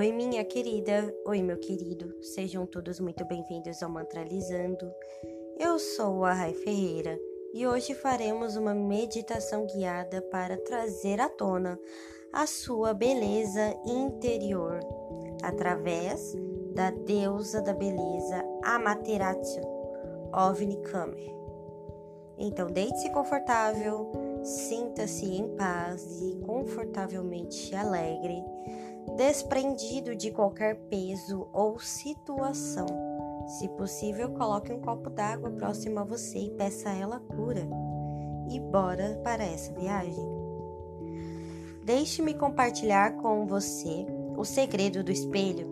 Oi, minha querida, oi, meu querido, sejam todos muito bem-vindos ao Mantralizando. Eu sou a Rai Ferreira e hoje faremos uma meditação guiada para trazer à tona a sua beleza interior através da deusa da beleza Amaterasu, Ovni Kamer. Então, deite-se confortável, sinta-se em paz e confortavelmente alegre desprendido de qualquer peso ou situação. Se possível, coloque um copo d'água próximo a você e peça a ela cura. E bora para essa viagem. Deixe-me compartilhar com você o segredo do espelho.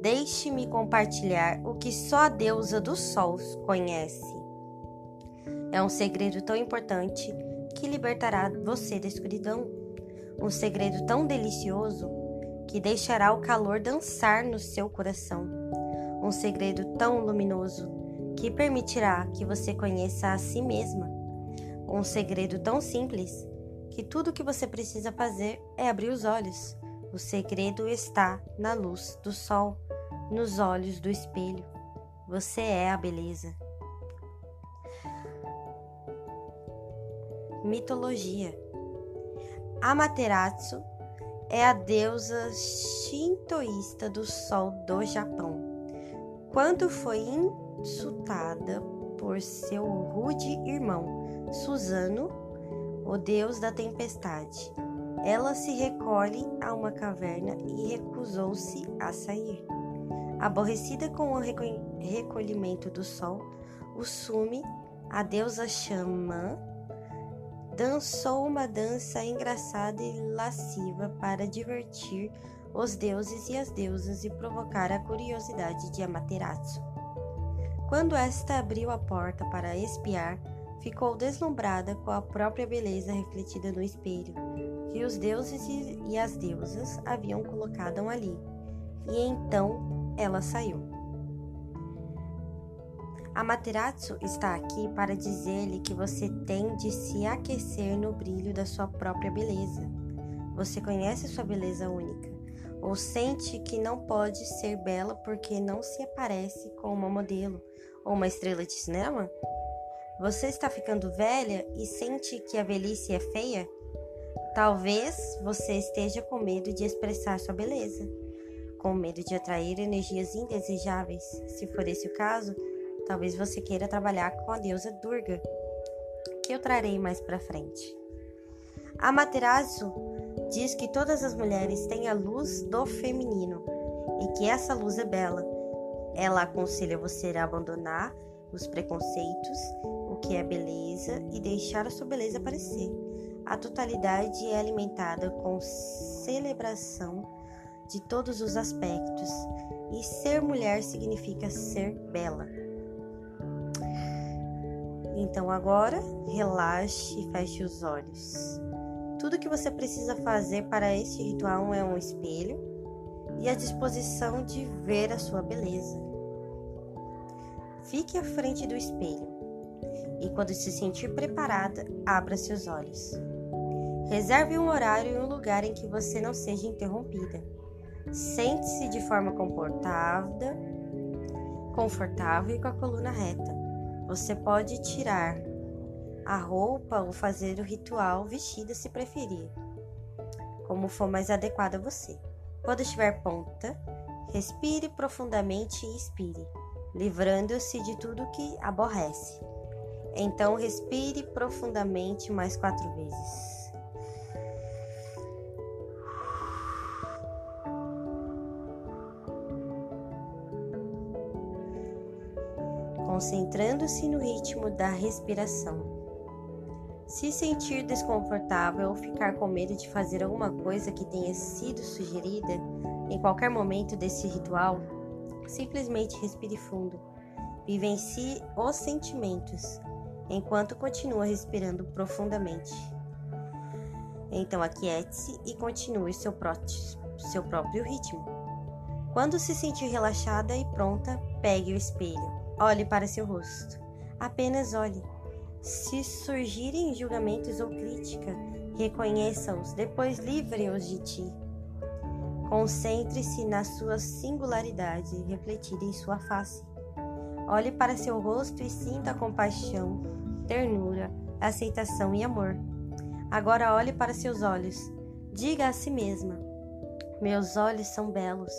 Deixe-me compartilhar o que só a deusa do sol conhece. É um segredo tão importante que libertará você da escuridão. Um segredo tão delicioso que deixará o calor dançar no seu coração. Um segredo tão luminoso que permitirá que você conheça a si mesma. Um segredo tão simples que tudo o que você precisa fazer é abrir os olhos. O segredo está na luz do sol, nos olhos do espelho. Você é a beleza. Mitologia Amaterasu é a deusa shintoísta do sol do Japão. Quando foi insultada por seu rude irmão Susano, o deus da tempestade, ela se recolhe a uma caverna e recusou-se a sair. Aborrecida com o recolhimento do sol, o Sumi, a deusa xamã, dançou uma dança engraçada e lasciva para divertir os deuses e as deusas e provocar a curiosidade de Amaterasu. Quando esta abriu a porta para espiar, ficou deslumbrada com a própria beleza refletida no espelho que os deuses e as deusas haviam colocado ali. E então ela saiu. Amaterasu está aqui para dizer-lhe que você tem de se aquecer no brilho da sua própria beleza. Você conhece sua beleza única, ou sente que não pode ser bela porque não se aparece com uma modelo ou uma estrela de cinema? Você está ficando velha e sente que a velhice é feia? Talvez você esteja com medo de expressar sua beleza, com medo de atrair energias indesejáveis. Se for esse o caso, Talvez você queira trabalhar com a deusa Durga, que eu trarei mais para frente. A Materasu diz que todas as mulheres têm a luz do feminino e que essa luz é bela. Ela aconselha você a abandonar os preconceitos, o que é beleza e deixar a sua beleza aparecer. A totalidade é alimentada com celebração de todos os aspectos, e ser mulher significa ser bela. Então agora relaxe e feche os olhos. Tudo que você precisa fazer para este ritual é um espelho e a disposição de ver a sua beleza. Fique à frente do espelho e, quando se sentir preparada, abra seus olhos. Reserve um horário e um lugar em que você não seja interrompida. Sente-se de forma confortável, confortável e com a coluna reta. Você pode tirar a roupa ou fazer o ritual vestida se preferir, como for mais adequado a você. Quando estiver ponta, respire profundamente e expire, livrando-se de tudo que aborrece. Então, respire profundamente mais quatro vezes. Concentrando-se no ritmo da respiração. Se sentir desconfortável ou ficar com medo de fazer alguma coisa que tenha sido sugerida em qualquer momento desse ritual, simplesmente respire fundo. Vivencie os sentimentos enquanto continua respirando profundamente. Então aquiete-se e continue seu, seu próprio ritmo. Quando se sentir relaxada e pronta, pegue o espelho Olhe para seu rosto. Apenas olhe. Se surgirem julgamentos ou crítica, reconheça-os, depois livre-os de ti. Concentre-se na sua singularidade refletida em sua face. Olhe para seu rosto e sinta compaixão, ternura, aceitação e amor. Agora olhe para seus olhos. Diga a si mesma: Meus olhos são belos.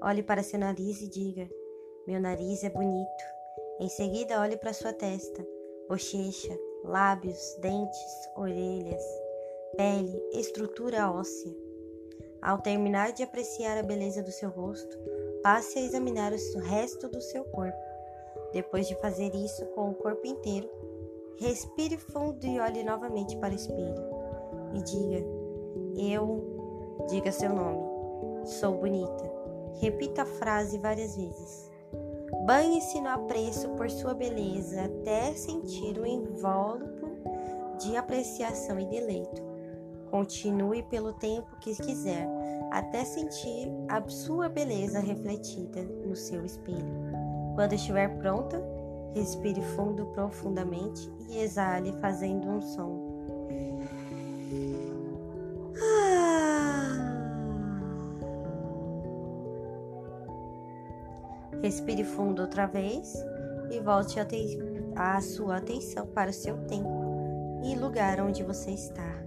Olhe para seu nariz e diga: Meu nariz é bonito. Em seguida, olhe para sua testa, bochecha, lábios, dentes, orelhas, pele, estrutura óssea. Ao terminar de apreciar a beleza do seu rosto, passe a examinar o resto do seu corpo. Depois de fazer isso com o corpo inteiro, respire fundo e olhe novamente para o espelho. E diga: Eu, diga seu nome, sou bonita. Repita a frase várias vezes. Banhe-se no apreço por sua beleza até sentir um invólucro de apreciação e deleito. Continue pelo tempo que quiser, até sentir a sua beleza refletida no seu espelho. Quando estiver pronta, respire fundo profundamente e exale fazendo um som. Respire fundo outra vez e volte a, a sua atenção para o seu tempo e lugar onde você está.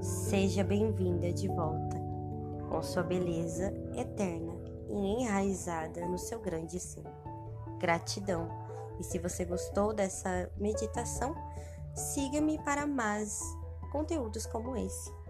Seja bem-vinda de volta com sua beleza eterna e enraizada no seu grande ser. Gratidão. E se você gostou dessa meditação, siga-me para mais conteúdos como esse.